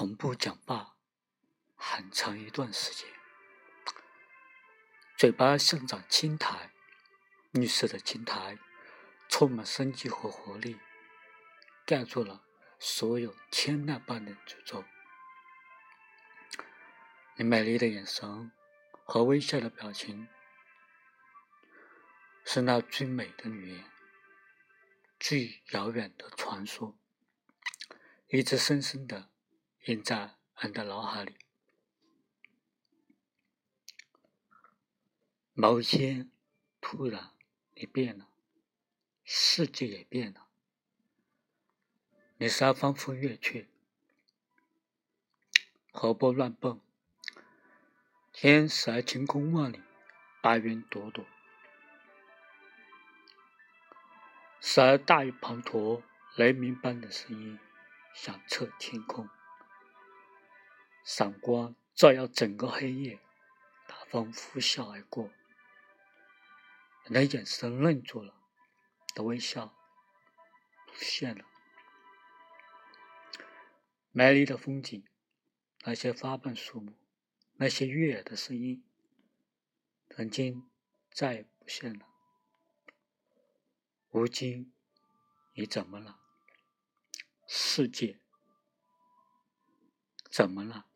从不讲话很长一段时间，嘴巴像长青苔，绿色的青苔，充满生机和活力，盖住了所有天籁般的诅咒。你美丽的眼神和微笑的表情，是那最美的语言，最遥远的传说，一直深深的印在俺的脑海里。某一天，突然你变了，世界也变了，你时而翻飞月去，河波乱蹦。天色晴空万里，白云朵朵；时而大雨滂沱，雷鸣般的声音响彻天空。闪光照耀整个黑夜，大风呼啸而过。你的眼神愣住了，的微笑不现了。美丽的风景，那些花瓣树木。那些悦耳的声音，曾经再也不见了。如今，你怎么了？世界怎么了？